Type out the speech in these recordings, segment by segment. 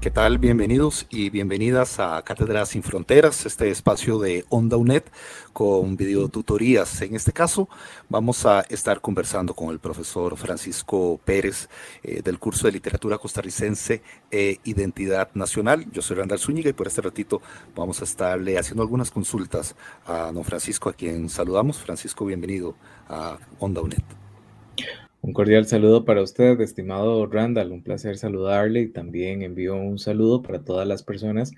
¿Qué tal? Bienvenidos y bienvenidas a Cátedra Sin Fronteras, este espacio de Onda UNED con videotutorías. En este caso, vamos a estar conversando con el profesor Francisco Pérez eh, del curso de Literatura Costarricense e Identidad Nacional. Yo soy Randall Zúñiga y por este ratito vamos a estarle haciendo algunas consultas a don Francisco, a quien saludamos. Francisco, bienvenido a Onda UNED. Un cordial saludo para usted, estimado Randall. Un placer saludarle y también envío un saludo para todas las personas,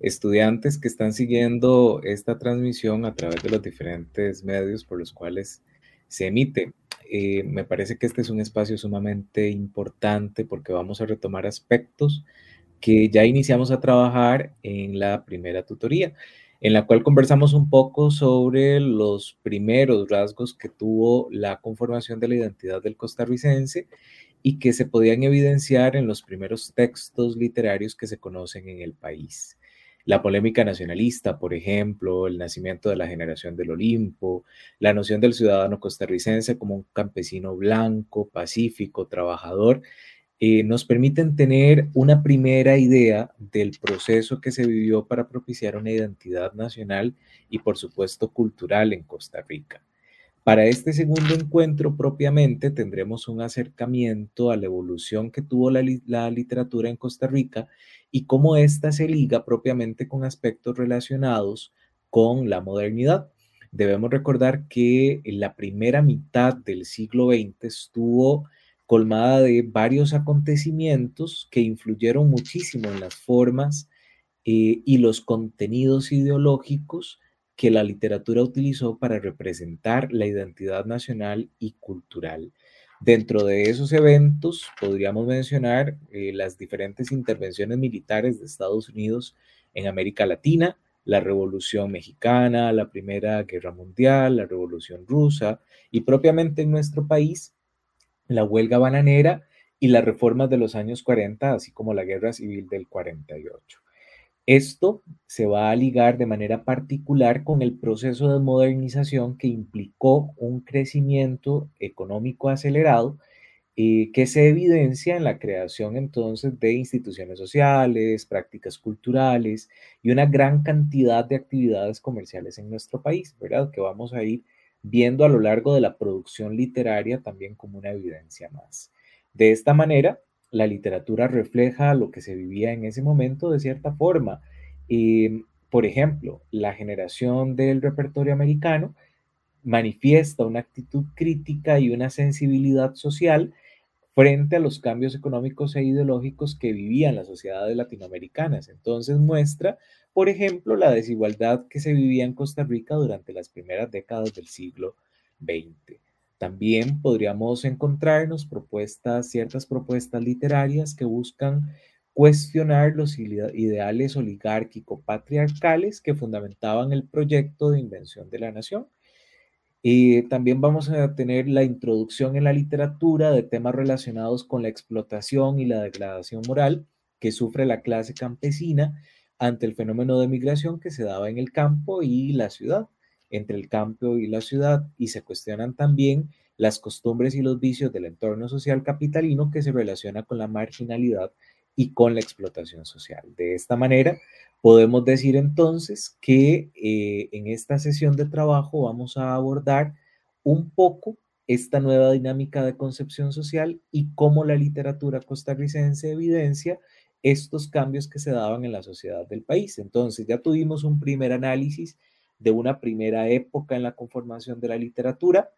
estudiantes que están siguiendo esta transmisión a través de los diferentes medios por los cuales se emite. Eh, me parece que este es un espacio sumamente importante porque vamos a retomar aspectos que ya iniciamos a trabajar en la primera tutoría en la cual conversamos un poco sobre los primeros rasgos que tuvo la conformación de la identidad del costarricense y que se podían evidenciar en los primeros textos literarios que se conocen en el país. La polémica nacionalista, por ejemplo, el nacimiento de la generación del Olimpo, la noción del ciudadano costarricense como un campesino blanco, pacífico, trabajador, eh, nos permiten tener una primera idea del proceso que se vivió para propiciar una identidad nacional y por supuesto cultural en Costa Rica. Para este segundo encuentro propiamente tendremos un acercamiento a la evolución que tuvo la, literatura en Costa Rica y cómo ésta se liga propiamente con aspectos relacionados con la modernidad. Debemos recordar que en la primera mitad del siglo XX estuvo colmada de varios acontecimientos que influyeron muchísimo en las formas eh, y los contenidos ideológicos que la literatura utilizó para representar la identidad nacional y cultural. Dentro de esos eventos podríamos mencionar eh, las diferentes intervenciones militares de Estados Unidos en América Latina, la Revolución Mexicana, la Primera Guerra Mundial, la Revolución Rusa y propiamente en nuestro país la huelga bananera y las reformas de los años 40, así como la guerra civil del 48. Esto se va a ligar de manera particular con el proceso de modernización que implicó un crecimiento económico acelerado eh, que se evidencia en la creación entonces de instituciones sociales, prácticas culturales y una gran cantidad de actividades comerciales en nuestro país, ¿verdad? Que vamos a ir viendo a lo largo de la producción literaria también como una evidencia más. De esta manera, la literatura refleja lo que se vivía en ese momento de cierta forma. Em, por ejemplo, la generación del repertorio americano manifiesta una actitud crítica y una sensibilidad social frente a los cambios económicos e ideológicos que vivían las sociedades latinoamericanas. Entonces muestra, por ejemplo, la desigualdad que se vivía en Costa Rica durante las primeras décadas del siglo XX. También podríamos encontrarnos propuestas, ciertas propuestas literarias que buscan cuestionar los ideales oligárquico-patriarcales que fundamentaban el proyecto de invención de la nación y también vamos a tener la introducción en la literatura de temas relacionados con la explotación y la degradación moral que sufre la clase campesina ante el fenómeno de migración que se daba en el campo y la ciudad, entre el campo y la ciudad, y se cuestionan también las costumbres y los vicios del entorno social capitalino que se relaciona con la marginalidad y con la explotación social. De esta manera, podemos decir entonces que eh, en esta sesión de trabajo vamos a abordar un poco esta nueva dinámica de concepción social y cómo la literatura costarricense evidencia estos cambios que se daban en la sociedad del país. Entonces, ya tuvimos un primer análisis de una primera época en la conformación de la literatura.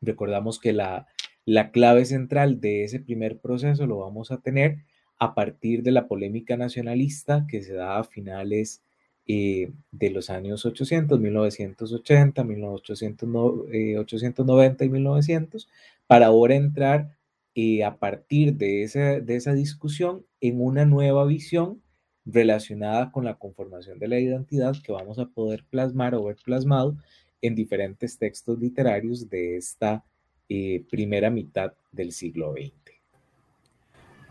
Recordamos que la, la clave central de ese primer proceso lo vamos a tener a partir de la polémica nacionalista que se da a finales eh, de los años 800, 1980, 1890 y 1900, para ahora entrar eh, a partir de esa, de esa discusión en una nueva visión relacionada con la conformación de la identidad que vamos a poder plasmar o ver plasmado en diferentes textos literarios de esta eh, primera mitad del siglo XX.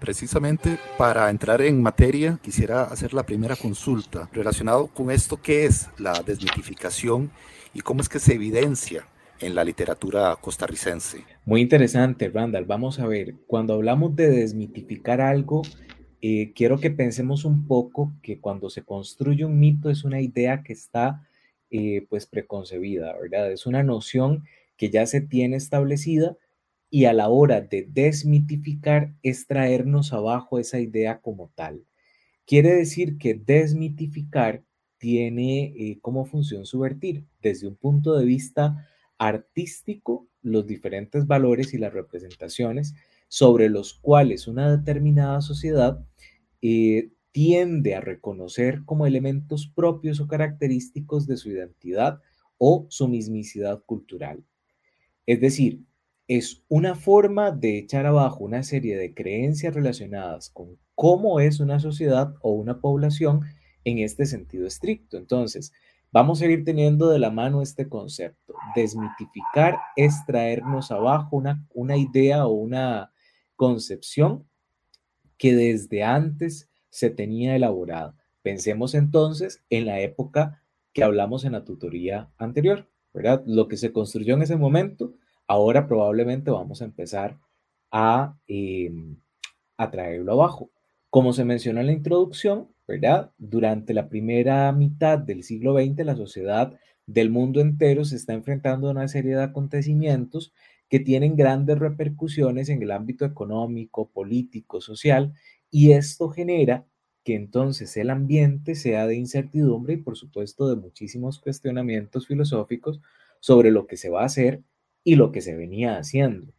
Precisamente para entrar en materia, quisiera hacer la primera consulta relacionado con esto que es la desmitificación y cómo es que se evidencia en la literatura costarricense. Muy interesante, Randall. Vamos a ver, cuando hablamos de desmitificar algo, eh, quiero que pensemos un poco que cuando se construye un mito es una idea que está eh, pues preconcebida, ¿verdad? Es una noción que ya se tiene establecida y a la hora de desmitificar es traernos abajo esa idea como tal. Quiere decir que desmitificar tiene eh, como función subvertir desde un punto de vista artístico los diferentes valores y las representaciones sobre los cuales una determinada sociedad eh, tiende a reconocer como elementos propios o característicos de su identidad o su mismicidad cultural. Es decir, es una forma de echar abajo una serie de creencias relacionadas con cómo es una sociedad o una población en este sentido estricto. Entonces, Vamos a ir teniendo de la mano este concepto. Desmitificar es traernos abajo una, una idea o una concepción que desde antes se tenía elaborada. Pensemos entonces en la época que hablamos en la tutoría anterior, ¿verdad? Lo que se construyó en ese momento, ahora probablemente vamos a empezar a, em, a traerlo abajo. Como se menciona en la introducción, ¿verdad? Durante la primera mitad del siglo XX, la sociedad del mundo entero se está enfrentando a una serie de acontecimientos que tienen grandes repercusiones en el ámbito económico, político, social, y esto genera que entonces el ambiente sea de incertidumbre y por supuesto de muchísimos cuestionamientos filosóficos sobre lo que se va a hacer y lo que se venía haciendo.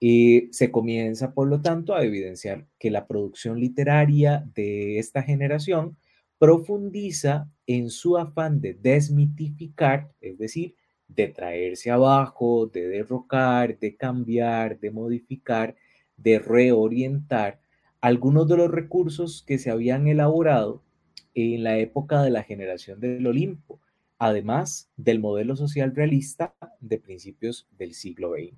Y se comienza, por lo tanto, a evidenciar que la producción literaria de esta generación profundiza en su afán de desmitificar, es decir, de traerse abajo, de derrocar, de cambiar, de modificar, de reorientar algunos de los recursos que se habían elaborado en la época de la generación del Olimpo, además del modelo social realista de principios del siglo XX.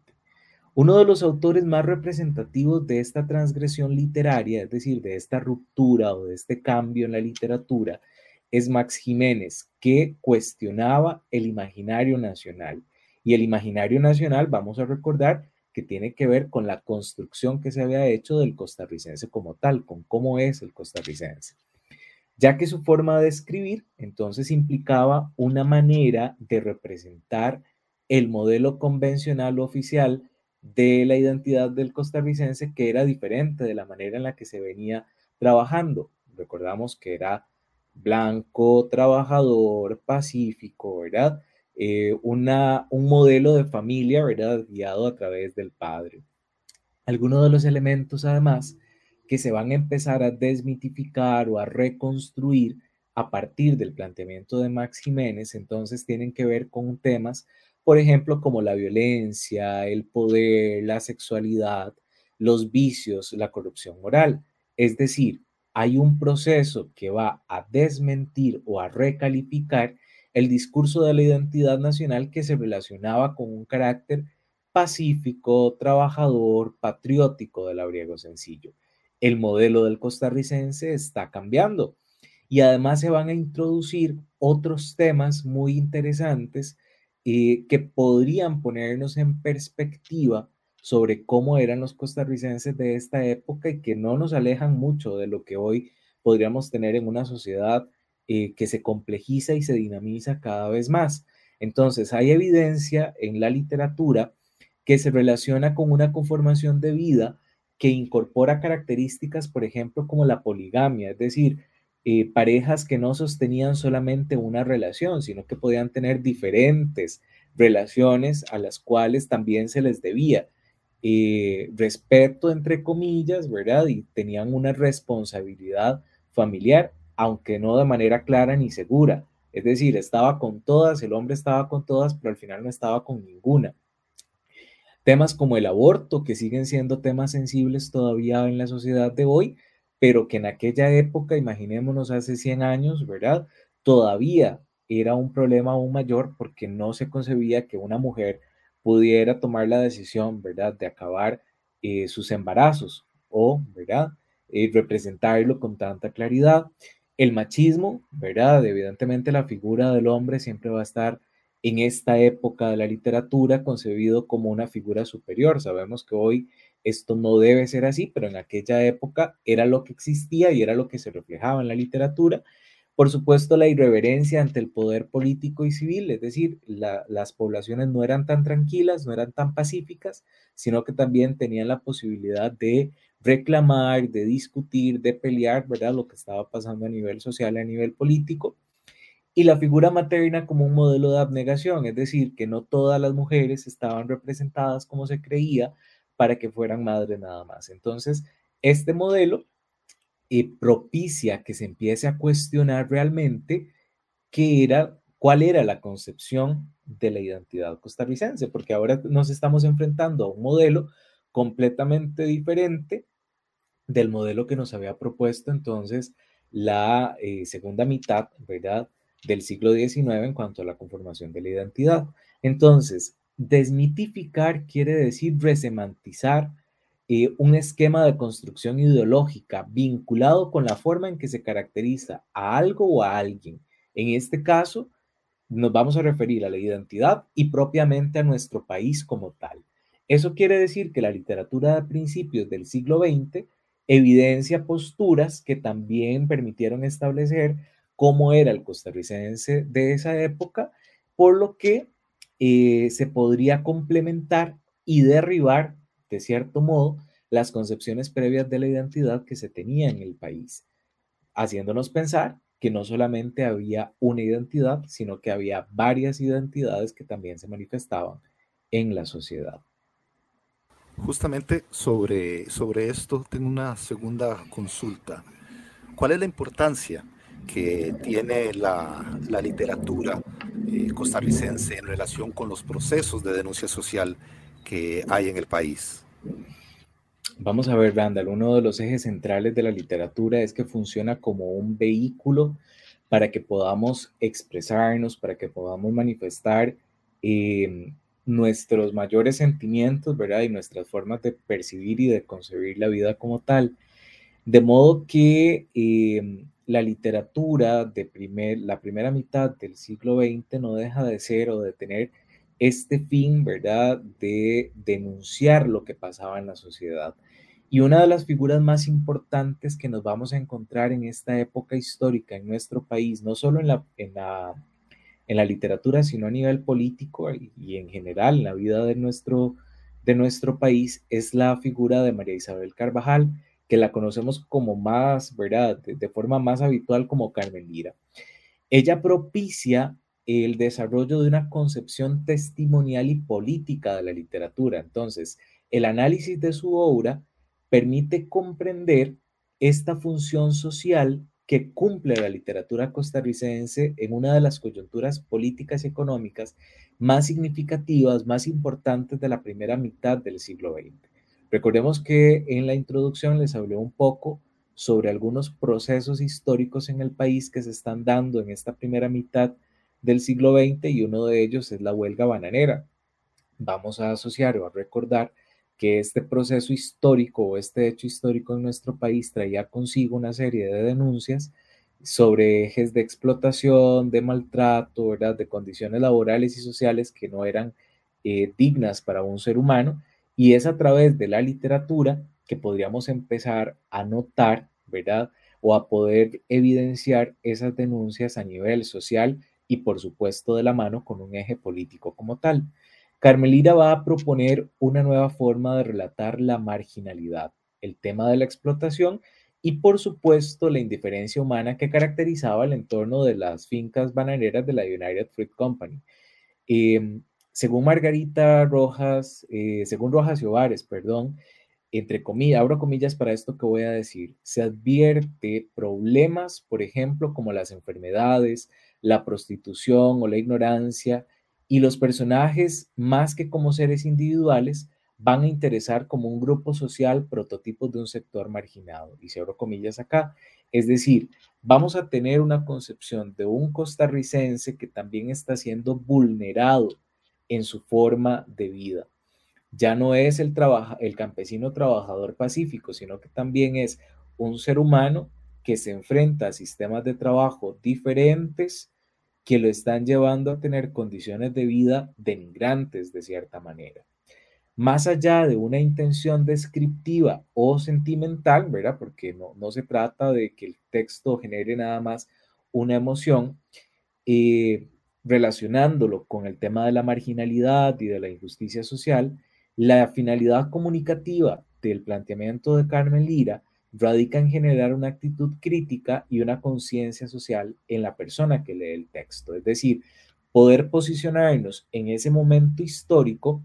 Uno de los autores más representativos de esta transgresión literaria, es decir, de esta ruptura o de este cambio en la literatura, es Max Jiménez, que cuestionaba el imaginario nacional. Y el imaginario nacional, vamos a recordar, que tiene que ver con la construcción que se había hecho del costarricense como tal, con cómo es el costarricense. Ya que su forma de escribir entonces implicaba una manera de representar el modelo convencional oficial de la identidad del costarricense que era diferente de la manera en la que se venía trabajando. Recordamos que era blanco, trabajador, pacífico, ¿verdad? Eh, una, un modelo de familia, ¿verdad? Guiado a través del padre. Algunos de los elementos, además, que se van a empezar a desmitificar o a reconstruir a partir del planteamiento de Max Jiménez, entonces tienen que ver con temas por ejemplo, como la violencia, el poder, la sexualidad, los vicios, la corrupción moral. Es decir, hay un proceso que va a desmentir o a recalificar el discurso de la identidad nacional que se relacionaba con un carácter pacífico, trabajador, patriótico del labriego sencillo. El modelo del costarricense está cambiando y además se van a introducir otros temas muy interesantes eh, que podrían ponernos en perspectiva sobre cómo eran los costarricenses de esta época y que no nos alejan mucho de lo que hoy podríamos tener en una sociedad eh, que se complejiza y se dinamiza cada vez más. Entonces, hay evidencia en la literatura que se relaciona con una conformación de vida que incorpora características, por ejemplo, como la poligamia, es decir, eh, parejas que no sostenían solamente una relación, sino que podían tener diferentes relaciones a las cuales también se les debía eh, respeto, entre comillas, ¿verdad? Y tenían una responsabilidad familiar, aunque no de manera clara ni segura. Es decir, estaba con todas, el hombre estaba con todas, pero al final no estaba con ninguna. Temas como el aborto, que siguen siendo temas sensibles todavía en la sociedad de hoy, pero que en aquella época, imaginémonos hace 100 años, ¿verdad? Todavía era un problema aún mayor porque no se concebía que una mujer pudiera tomar la decisión, ¿verdad?, de acabar eh, sus embarazos o, ¿verdad?, eh, representarlo con tanta claridad. El machismo, ¿verdad? Evidentemente la figura del hombre siempre va a estar en esta época de la literatura concebido como una figura superior. Sabemos que hoy esto no debe ser así, pero en aquella época era lo que existía y era lo que se reflejaba en la literatura. Por supuesto, la irreverencia ante el poder político y civil, es decir, las poblaciones no eran tan tranquilas, no eran tan pacíficas, sino que también tenían la posibilidad de reclamar, de discutir, de pelear, ¿verdad? Lo que estaba pasando a nivel social, a nivel político. Y la figura materna como un modelo de abnegación, es decir, que no todas las mujeres estaban representadas como se creía para que fueran madres nada más. Entonces, este modelo eh, propicia que se empiece a cuestionar realmente qué era, cuál era la concepción de la identidad costarricense, porque ahora nos estamos enfrentando a un modelo completamente diferente del modelo que nos había propuesto entonces la eh, segunda mitad, ¿verdad? Del siglo XIX en cuanto a la conformación de la identidad. Entonces, desmitificar quiere decir resemantizar eh, un esquema de construcción ideológica vinculado con la forma en que se caracteriza a algo o a alguien. En este caso, nos vamos a referir a la identidad y propiamente a nuestro país como tal. Eso quiere decir que la literatura de principios del siglo XX evidencia posturas que también permitieron establecer cómo era el costarricense de esa época, por lo que eh, se podría complementar y derribar, de cierto modo, las concepciones previas de la identidad que se tenía en el país, haciéndonos pensar que no solamente había una identidad, sino que había varias identidades que también se manifestaban en la sociedad. Justamente sobre, sobre esto tengo una segunda consulta. ¿Cuál es la importancia que tiene la, la literatura eh, costarricense en relación con los procesos de denuncia social que hay en el país? Vamos a ver, Randall, uno de los ejes centrales de la literatura es que funciona como un vehículo para que podamos expresarnos, para que podamos manifestar eh, nuestros mayores sentimientos, ¿verdad? Y nuestras formas de percibir y de concebir la vida como tal. De modo que eh, la literatura de primer, la primera mitad del siglo XX no deja de ser o de tener este fin, ¿verdad? De denunciar lo que pasaba en la sociedad. Y una de las figuras más importantes que nos vamos a encontrar en esta época histórica en nuestro país, no solo en la, en la en la literatura, sino a nivel político y, en general en la vida de nuestro, de nuestro país, es la figura de María Isabel Carvajal, que la conocemos como más, ¿verdad? De, forma más habitual como Carmen Lira. Ella propicia el desarrollo de una concepción testimonial y política de la literatura. Entonces, el análisis de su obra permite comprender esta función social que cumple la literatura costarricense en una de las coyunturas políticas y económicas más significativas, más importantes de la primera mitad del siglo XX. Recordemos que en la introducción les hablé un poco sobre algunos procesos históricos en el país que se están dando en esta primera mitad del siglo XX y uno de ellos es la huelga bananera. Vamos a asociar o a recordar que este proceso histórico o este hecho histórico en nuestro país traía consigo una serie de denuncias sobre ejes de explotación, de maltrato, ¿verdad? de condiciones laborales y sociales que no eran eh, dignas para un ser humano. Y es a través de la literatura que podríamos empezar a notar, ¿verdad? O a poder evidenciar esas denuncias a nivel social y por supuesto de la mano con un eje político como tal. Carmelita va a proponer una nueva forma de relatar la marginalidad, el tema de la explotación y por supuesto la indiferencia humana que caracterizaba el entorno de las fincas bananeras de la United Fruit Company. Em, según Margarita Rojas, eh, según Rojas y Ovares, perdón, entre comillas, abro comillas para esto que voy a decir, se advierte problemas, por ejemplo, como las enfermedades, la prostitución o la ignorancia, y los personajes, más que como seres individuales, van a interesar como un grupo social prototipos de un sector marginado. Y abro comillas acá. Es decir, vamos a tener una concepción de un costarricense que también está siendo vulnerado en su forma de vida. Ya no es el, el campesino trabajador pacífico, sino que también es un ser humano que se enfrenta a sistemas de trabajo diferentes que lo están llevando a tener condiciones de vida denigrantes de cierta manera más allá de una intención descriptiva o sentimental, ¿verdad? Porque no, no se trata de que el texto genere nada más una emoción, eh, relacionándolo con el tema de la marginalidad y de la injusticia social, la finalidad comunicativa del planteamiento de Carmen Lira radica en generar una actitud crítica y una conciencia social en la persona que lee el texto, es decir, poder posicionarnos en ese momento histórico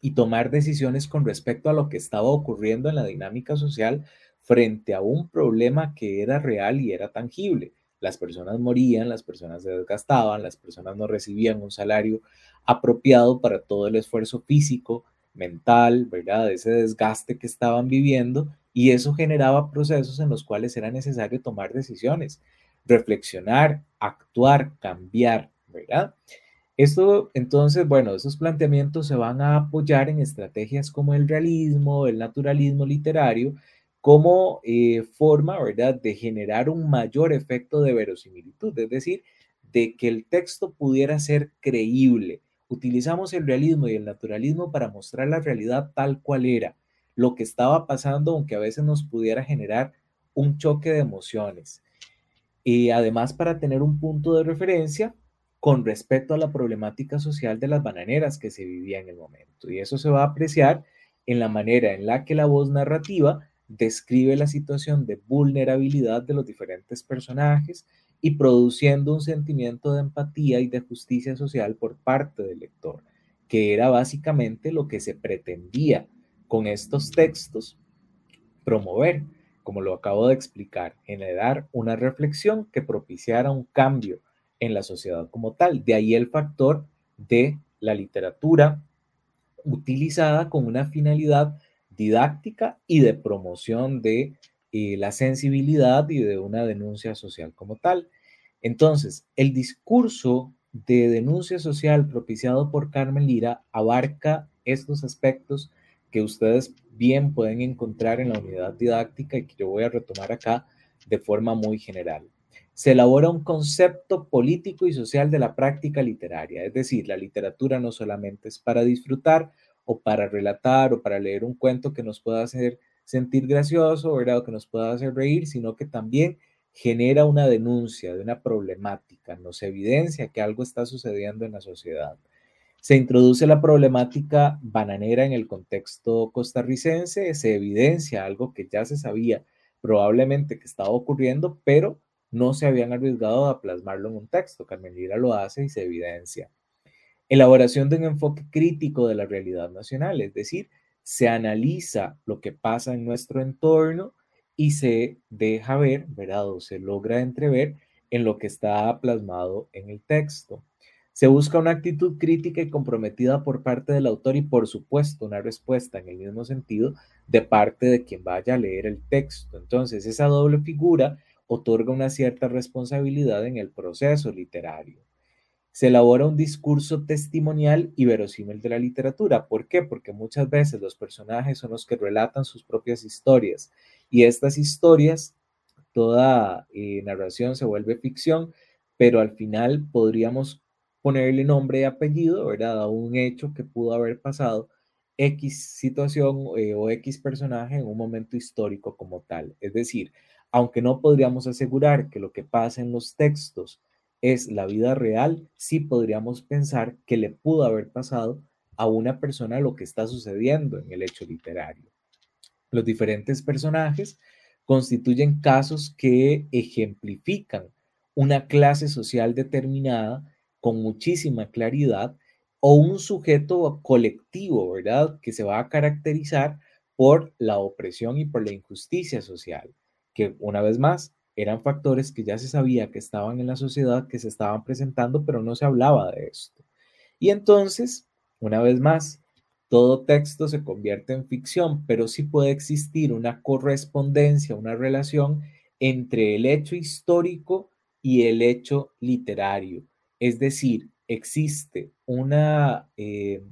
y tomar decisiones con respecto a lo que estaba ocurriendo en la dinámica social frente a un problema que era real y era tangible. Las personas morían, las personas se desgastaban, las personas no recibían un salario apropiado para todo el esfuerzo físico, mental, ¿verdad? Ese desgaste que estaban viviendo y eso generaba procesos en los cuales era necesario tomar decisiones, reflexionar, actuar, cambiar, ¿verdad? Esto, entonces, bueno, esos planteamientos se van a apoyar en estrategias como el realismo, el naturalismo literario, como eh, forma, ¿verdad?, de generar un mayor efecto de verosimilitud, es decir, de que el texto pudiera ser creíble. Utilizamos el realismo y el naturalismo para mostrar la realidad tal cual era, lo que estaba pasando, aunque a veces nos pudiera generar un choque de emociones. Y además para tener un punto de referencia con respecto a la problemática social de las bananeras que se vivía en el momento. Y eso se va a apreciar en la manera en la que la voz narrativa describe la situación de vulnerabilidad de los diferentes personajes y produciendo un sentimiento de empatía y de justicia social por parte del lector, que era básicamente lo que se pretendía con estos textos promover, como lo acabo de explicar, generar una reflexión que propiciara un cambio en la sociedad como tal. De ahí el factor de la literatura utilizada con una finalidad didáctica y de promoción de eh, la sensibilidad y de una denuncia social como tal. Entonces, el discurso de denuncia social propiciado por Carmen Lira abarca estos aspectos que ustedes bien pueden encontrar en la unidad didáctica y que yo voy a retomar acá de forma muy general se elabora un concepto político y social de la práctica literaria. Es decir, la literatura no solamente es para disfrutar o para relatar o para leer un cuento que nos pueda hacer sentir gracioso, ¿verdad? O que nos pueda hacer reír, sino que también genera una denuncia de una problemática, nos evidencia que algo está sucediendo en la sociedad. Se introduce la problemática bananera en el contexto costarricense, se evidencia algo que ya se sabía probablemente que estaba ocurriendo, pero no se habían arriesgado a plasmarlo en un texto. Carmen Lira lo hace y se evidencia. Elaboración de un enfoque crítico de la realidad nacional, es decir, se analiza lo que pasa en nuestro entorno y se deja ver, ¿verdad? O se logra entrever en lo que está plasmado en el texto. Se busca una actitud crítica y comprometida por parte del autor y, por supuesto, una respuesta en el mismo sentido de parte de quien vaya a leer el texto. Entonces, esa doble figura otorga una cierta responsabilidad en el proceso literario. Se elabora un discurso testimonial y verosímil de la literatura. ¿Por qué? Porque muchas veces los personajes son los que relatan sus propias historias y estas historias, toda eh, narración se vuelve ficción, pero al final podríamos ponerle nombre y apellido, ¿verdad? A un hecho que pudo haber pasado X situación eh, o X personaje en un momento histórico como tal. Es decir, aunque no podríamos asegurar que lo que pasa en los textos es la vida real, sí podríamos pensar que le pudo haber pasado a una persona lo que está sucediendo en el hecho literario. Los diferentes personajes constituyen casos que ejemplifican una clase social determinada con muchísima claridad o un sujeto colectivo, ¿verdad? Que se va a caracterizar por la opresión y por la injusticia social que una vez más eran factores que ya se sabía que estaban en la sociedad, que se estaban presentando, pero no se hablaba de esto. Y entonces, una vez más, todo texto se convierte en ficción, pero sí puede existir una correspondencia, una relación entre el hecho histórico y el hecho literario. Es decir, existe una, eh,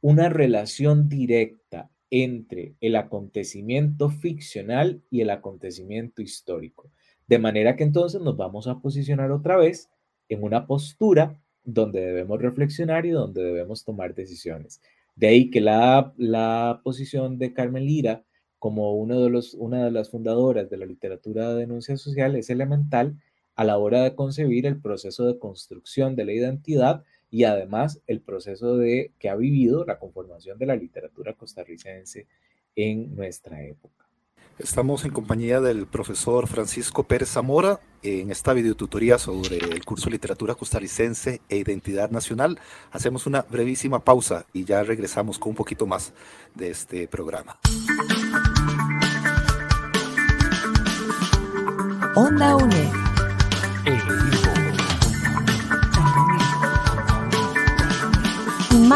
una relación directa entre el acontecimiento ficcional y el acontecimiento histórico. De manera que entonces nos vamos a posicionar otra vez en una postura donde debemos reflexionar y donde debemos tomar decisiones. De ahí que la, la posición de Carmen Lira como uno de los, una de las fundadoras de la literatura de denuncia social es elemental a la hora de concebir el proceso de construcción de la identidad y además el proceso de que ha vivido la conformación de la literatura costarricense en nuestra época. Estamos en compañía del profesor Francisco Pérez Zamora en esta videotutoría sobre el curso Literatura Costarricense e Identidad Nacional. Hacemos una brevísima pausa y ya regresamos con un poquito más de este programa. Onda UNE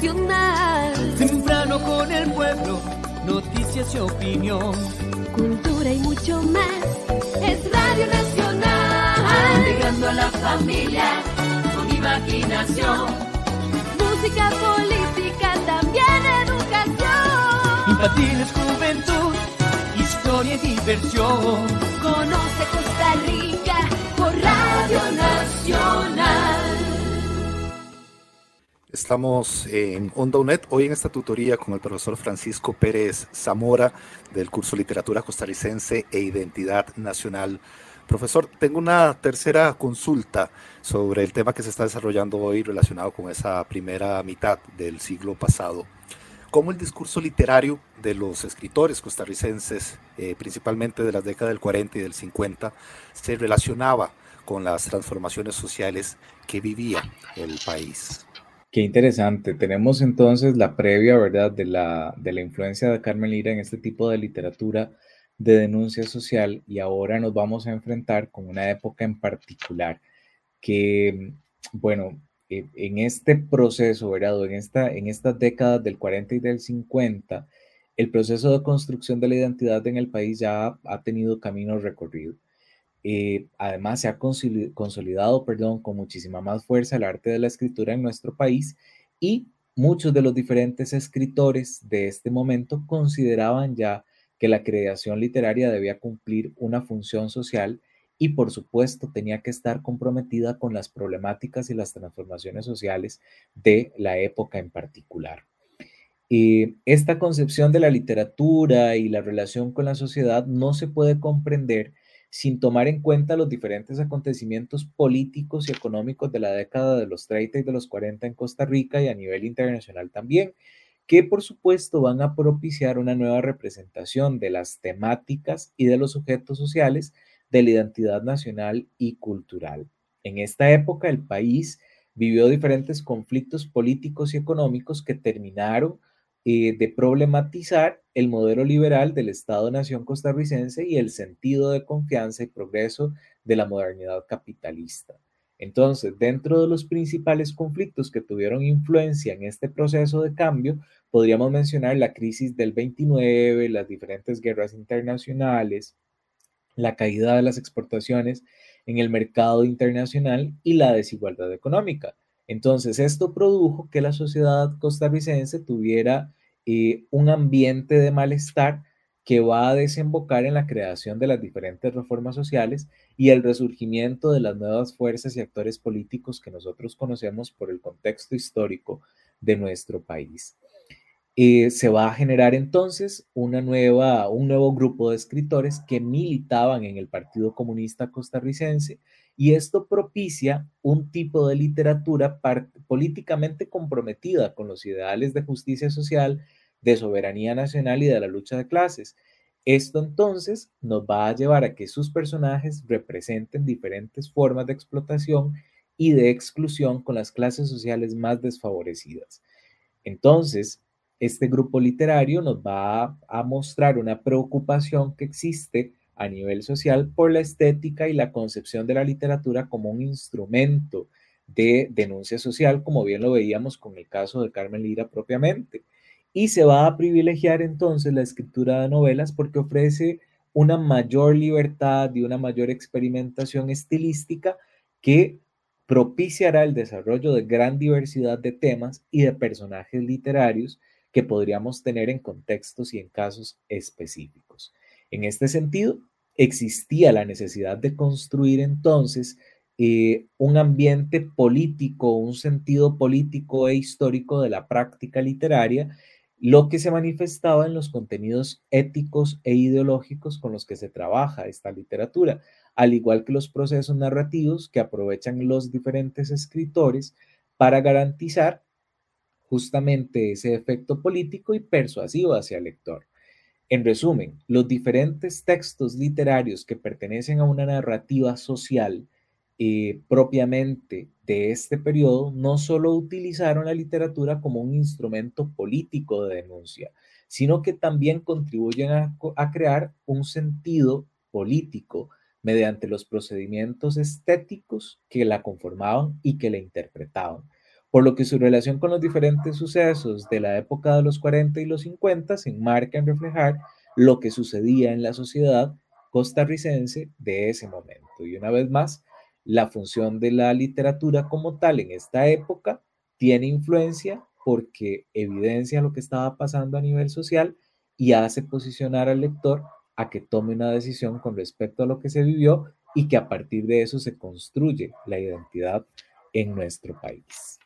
Nacional. Temprano con el pueblo, noticias y opinión. Cultura y mucho más. Es Radio Nacional. Llegando a la familia con imaginación. Música, política, también educación. Infantiles, juventud, historia y diversión. Conoce Costa Rica por Radio Nacional. Estamos en Onda UNED, hoy en esta tutoría con el profesor Francisco Pérez Zamora del curso Literatura Costarricense e Identidad Nacional. Profesor, tengo una tercera consulta sobre el tema que se está desarrollando hoy relacionado con esa primera mitad del siglo pasado. ¿Cómo el discurso literario de los escritores costarricenses, eh, principalmente de las décadas del 40 y del 50, se relacionaba con las transformaciones sociales que vivía el país? Qué interesante. Tenemos entonces la previa, ¿verdad?, de la, de la influencia de Carmen Lira en este tipo de literatura de denuncia social y ahora nos vamos a enfrentar con una época en particular que, bueno, e, en este proceso, ¿verdad?, en, esta, en estas décadas del 40 y del 50, el proceso de construcción de la identidad en el país ya ha tenido camino recorrido. Eh, además, se ha consolidado, perdón, con muchísima más fuerza el arte de la escritura en nuestro país y muchos de los diferentes escritores de este momento consideraban ya que la creación literaria debía cumplir una función social y por supuesto tenía que estar comprometida con las problemáticas y las transformaciones sociales de la época en particular. Eh, esta concepción de la literatura y la relación con la sociedad no se puede comprender sin tomar en cuenta los diferentes acontecimientos políticos y económicos de la década de los 30 y de los 40 en Costa Rica y a nivel internacional también, que por supuesto van a propiciar una nueva representación de las temáticas y de los sujetos sociales de la identidad nacional y cultural. En esta época el país vivió diferentes conflictos políticos y económicos que terminaron eh, de problematizar el modelo liberal del Estado-Nación costarricense y el sentido de confianza y progreso de la modernidad capitalista. Entonces, dentro de los principales conflictos que tuvieron influencia en este proceso de cambio, podríamos mencionar la crisis del 29, las diferentes guerras internacionales, la caída de las exportaciones en el mercado internacional y la desigualdad económica. Entonces, esto produjo que la sociedad costarricense tuviera eh, un ambiente de malestar que va a desembocar en la creación de las diferentes reformas sociales y el resurgimiento de las nuevas fuerzas y actores políticos que nosotros conocemos por el contexto histórico de nuestro país. Eh, se va a generar entonces un nuevo grupo de escritores que militaban en el Partido Comunista Costarricense y esto propicia un tipo de literatura políticamente comprometida con los ideales de justicia social, de soberanía nacional y de la lucha de clases. Esto entonces nos va a llevar a que sus personajes representen diferentes formas de explotación y de exclusión con las clases sociales más desfavorecidas. Entonces, este grupo literario nos va a mostrar una preocupación que existe a nivel social por la estética y la concepción de la literatura como un instrumento de denuncia social, como bien lo veíamos con el caso de Carmen Lira propiamente. Y se va a privilegiar entonces la escritura de novelas porque ofrece una mayor libertad y una mayor experimentación estilística que propiciará el desarrollo de gran diversidad de temas y de personajes literarios que podríamos tener en contextos y en casos específicos. En este sentido, existía la necesidad de construir entonces eh, un ambiente político, un sentido político e histórico de la práctica literaria, lo que se manifestaba en los contenidos éticos e ideológicos con los que se trabaja esta literatura, al igual que los procesos narrativos que aprovechan los diferentes escritores para garantizar justamente ese efecto político y persuasivo hacia el lector. En resumen, los diferentes textos literarios que pertenecen a una narrativa social eh, propiamente de este periodo no solo utilizaron la literatura como un instrumento político de denuncia, sino que también contribuyen a crear un sentido político mediante los procedimientos estéticos que la conformaban y que la interpretaban por lo que su relación con los diferentes sucesos de la época de los 40 y los 50 se enmarca en reflejar lo que sucedía en la sociedad costarricense de ese momento. Y una vez más, la función de la literatura como tal en esta época tiene influencia porque evidencia lo que estaba pasando a nivel social y hace posicionar al lector a que tome una decisión con respecto a lo que se vivió y que a partir de eso se construye la identidad en nuestro país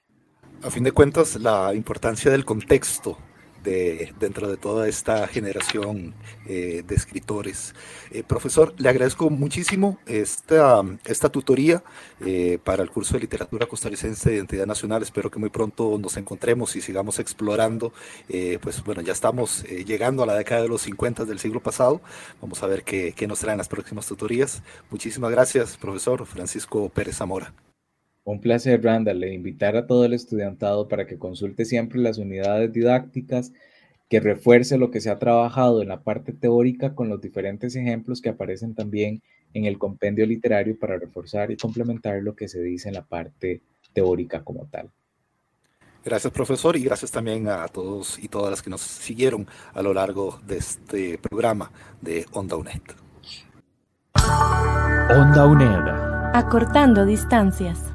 a fin de cuentas, la importancia del contexto de, dentro de toda esta generación eh, de escritores. Eh, profesor, le agradezco muchísimo esta, esta tutoría eh, para el curso de literatura costarricense de identidad nacional. Espero que muy pronto nos encontremos y sigamos explorando. pues bueno, ya estamos llegando a la década de los 50 del siglo pasado. Vamos a ver qué, qué nos traen las próximas tutorías. Muchísimas gracias, profesor Francisco Pérez Zamora. Un placer, Randall, e invitar a todo el estudiantado para que consulte siempre las unidades didácticas, que refuerce lo que se ha trabajado en la parte teórica con los diferentes ejemplos que aparecen también en el compendio literario para reforzar y complementar lo que se dice en la parte teórica como tal. Gracias, profesor, y gracias también a todos y todas las que nos siguieron a lo largo de este programa de Onda UNED. Onda UNED. Acortando distancias.